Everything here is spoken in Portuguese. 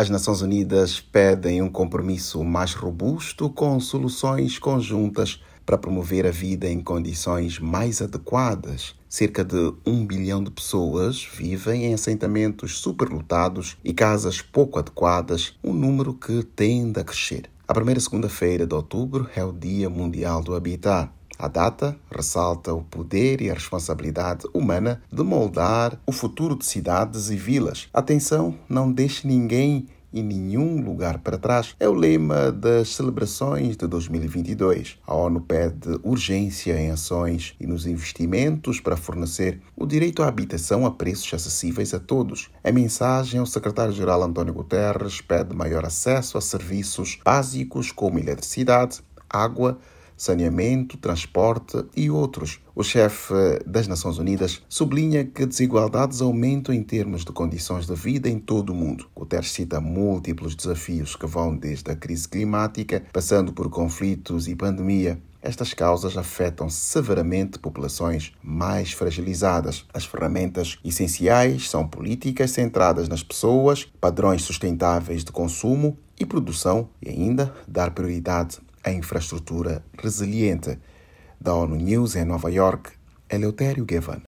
As Nações Unidas pedem um compromisso mais robusto com soluções conjuntas para promover a vida em condições mais adequadas. Cerca de um bilhão de pessoas vivem em assentamentos superlotados e casas pouco adequadas, um número que tende a crescer. A primeira segunda-feira de outubro é o Dia Mundial do Habitat. A data ressalta o poder e a responsabilidade humana de moldar o futuro de cidades e vilas. Atenção, não deixe ninguém e nenhum lugar para trás é o lema das celebrações de 2022. A ONU pede urgência em ações e nos investimentos para fornecer o direito à habitação a preços acessíveis a todos. A mensagem, o secretário-geral António Guterres pede maior acesso a serviços básicos como eletricidade, água, saneamento, transporte e outros. O chefe das Nações Unidas sublinha que desigualdades aumentam em termos de condições de vida em todo o mundo. Guterres cita múltiplos desafios que vão desde a crise climática, passando por conflitos e pandemia. Estas causas afetam severamente populações mais fragilizadas. As ferramentas essenciais são políticas centradas nas pessoas, padrões sustentáveis de consumo e produção e ainda dar prioridade a infraestrutura resiliente. Da ONU News em Nova York, Eleutério Gavan.